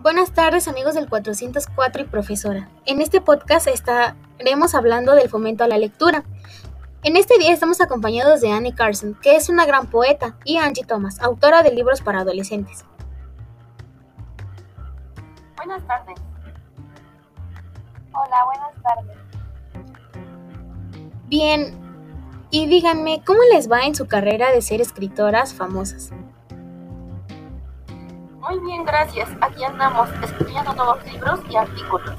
Buenas tardes amigos del 404 y profesora. En este podcast estaremos hablando del fomento a la lectura. En este día estamos acompañados de Annie Carson, que es una gran poeta, y Angie Thomas, autora de libros para adolescentes. Buenas tardes. Hola, buenas tardes. Bien, y díganme, ¿cómo les va en su carrera de ser escritoras famosas? Muy bien, gracias. Aquí andamos escribiendo nuevos libros y artículos.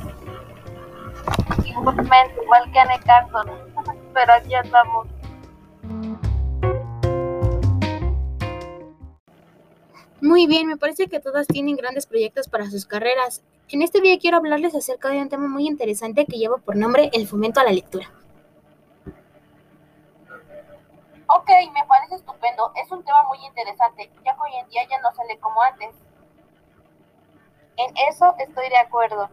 Igualmente, igual que Anne Carson, pero aquí andamos. Muy bien, me parece que todas tienen grandes proyectos para sus carreras. En este día quiero hablarles acerca de un tema muy interesante que lleva por nombre el fomento a la lectura. Ok, me parece estupendo. Es un tema muy interesante, ya que hoy en día ya no se lee como antes. En eso estoy de acuerdo.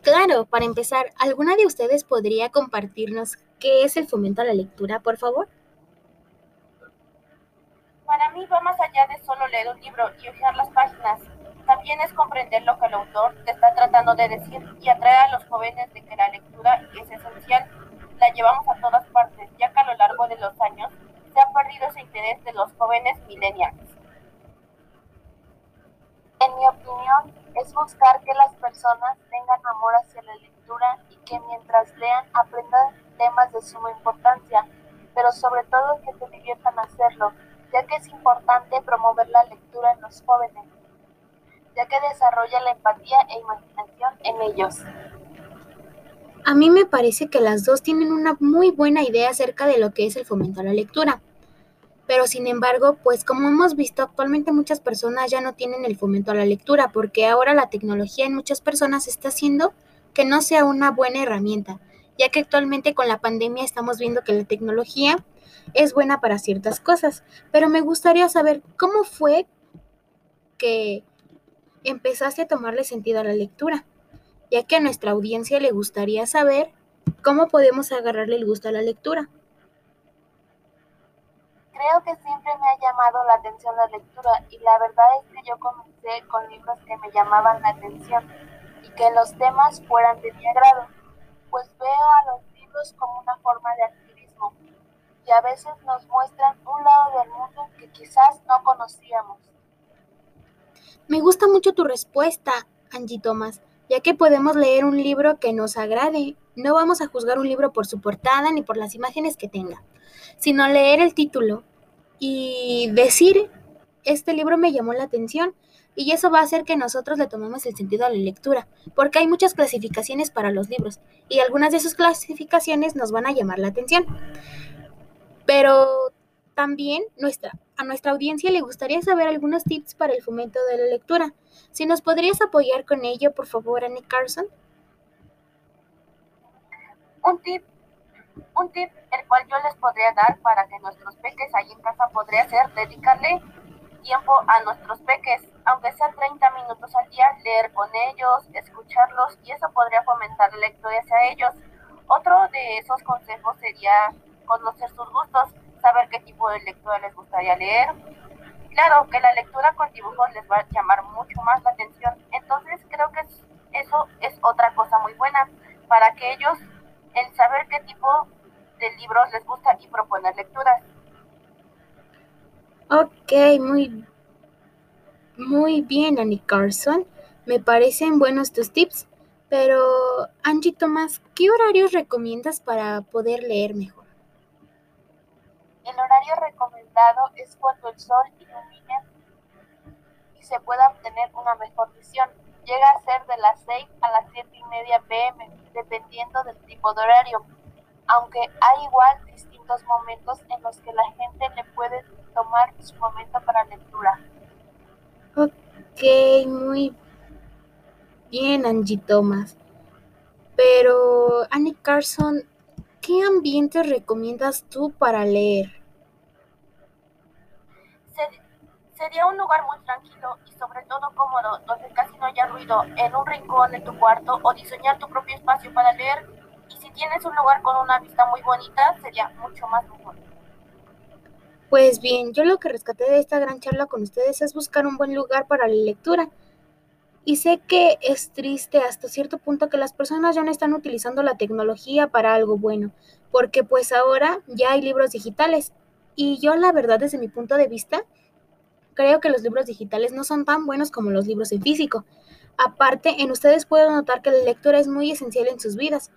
Claro, para empezar, ¿alguna de ustedes podría compartirnos qué es el fomento a la lectura, por favor? Para mí va más allá de solo leer un libro y hojear las páginas. También es comprender lo que el autor te está tratando de decir y atraer a los jóvenes de que la lectura es esencial. La llevamos a todas partes, ya que a lo largo de los años se ha perdido ese interés de los jóvenes millennials. En mi opinión, es buscar que las personas tengan amor hacia la lectura y que mientras lean aprendan temas de suma importancia, pero sobre todo que se diviertan hacerlo, ya que es importante promover la lectura en los jóvenes, ya que desarrolla la empatía e imaginación en ellos. A mí me parece que las dos tienen una muy buena idea acerca de lo que es el fomento a la lectura. Pero sin embargo, pues como hemos visto, actualmente muchas personas ya no tienen el fomento a la lectura porque ahora la tecnología en muchas personas está haciendo que no sea una buena herramienta, ya que actualmente con la pandemia estamos viendo que la tecnología es buena para ciertas cosas. Pero me gustaría saber cómo fue que empezaste a tomarle sentido a la lectura, ya que a nuestra audiencia le gustaría saber cómo podemos agarrarle el gusto a la lectura. Creo que siempre me ha llamado la atención la lectura y la verdad es que yo comencé con libros que me llamaban la atención y que los temas fueran de mi agrado, pues veo a los libros como una forma de activismo y a veces nos muestran un lado del mundo que quizás no conocíamos. Me gusta mucho tu respuesta, Angie Thomas, ya que podemos leer un libro que nos agrade. No vamos a juzgar un libro por su portada ni por las imágenes que tenga, sino leer el título y decir, este libro me llamó la atención y eso va a hacer que nosotros le tomemos el sentido a la lectura, porque hay muchas clasificaciones para los libros y algunas de esas clasificaciones nos van a llamar la atención. Pero también nuestra, a nuestra audiencia le gustaría saber algunos tips para el fomento de la lectura. Si nos podrías apoyar con ello, por favor, Annie Carson. Un tip un tip el cual yo les podría dar para que nuestros peques ahí en casa podría ser dedicarle tiempo a nuestros peques, aunque sea 30 minutos al día, leer con ellos, escucharlos y eso podría fomentar la lectura hacia ellos. Otro de esos consejos sería conocer sus gustos, saber qué tipo de lectura les gustaría leer. Claro que la lectura con dibujos les va a llamar mucho más la atención, entonces creo que eso es otra cosa muy buena para que ellos el saber qué tipo libros les gusta y proponer lecturas. Ok, muy, muy bien, Annie Carson. Me parecen buenos tus tips, pero Angie Tomás, ¿qué horarios recomiendas para poder leer mejor? El horario recomendado es cuando el sol ilumina y se pueda obtener una mejor visión. Llega a ser de las 6 a las 7 y media pm, dependiendo del tipo de horario aunque hay igual distintos momentos en los que la gente le puede tomar su momento para lectura. Ok, muy bien, Angie Thomas. Pero, Annie Carson, ¿qué ambiente recomiendas tú para leer? sería un lugar muy tranquilo y sobre todo cómodo, donde casi no haya ruido, en un rincón de tu cuarto o diseñar tu propio espacio para leer si tienes un lugar con una vista muy bonita, sería mucho más mejor. Pues bien, yo lo que rescaté de esta gran charla con ustedes es buscar un buen lugar para la lectura. Y sé que es triste hasta cierto punto que las personas ya no están utilizando la tecnología para algo bueno, porque pues ahora ya hay libros digitales. Y yo la verdad desde mi punto de vista, creo que los libros digitales no son tan buenos como los libros en físico. Aparte, en ustedes puedo notar que la lectura es muy esencial en sus vidas.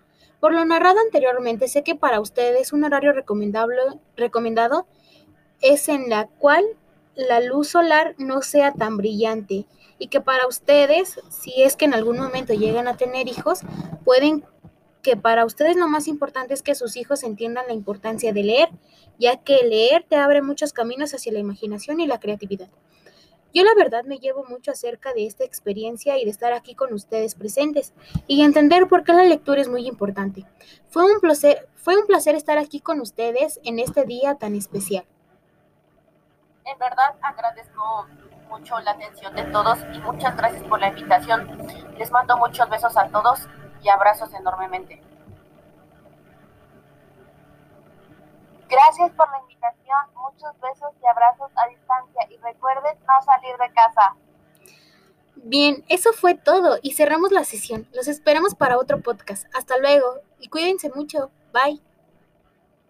Por lo narrado anteriormente, sé que para ustedes un horario recomendable, recomendado es en la cual la luz solar no sea tan brillante y que para ustedes, si es que en algún momento llegan a tener hijos, pueden que para ustedes lo más importante es que sus hijos entiendan la importancia de leer, ya que leer te abre muchos caminos hacia la imaginación y la creatividad. Yo la verdad me llevo mucho acerca de esta experiencia y de estar aquí con ustedes presentes y entender por qué la lectura es muy importante. Fue un placer, estar aquí con ustedes en este día tan especial. En verdad agradezco mucho la atención de todos y muchas gracias por la invitación. Les mando muchos besos a todos y abrazos enormemente. Gracias por la invitación, muchos besos y abrazos a recuerden no salir de casa. Bien, eso fue todo y cerramos la sesión. Los esperamos para otro podcast. Hasta luego y cuídense mucho. Bye.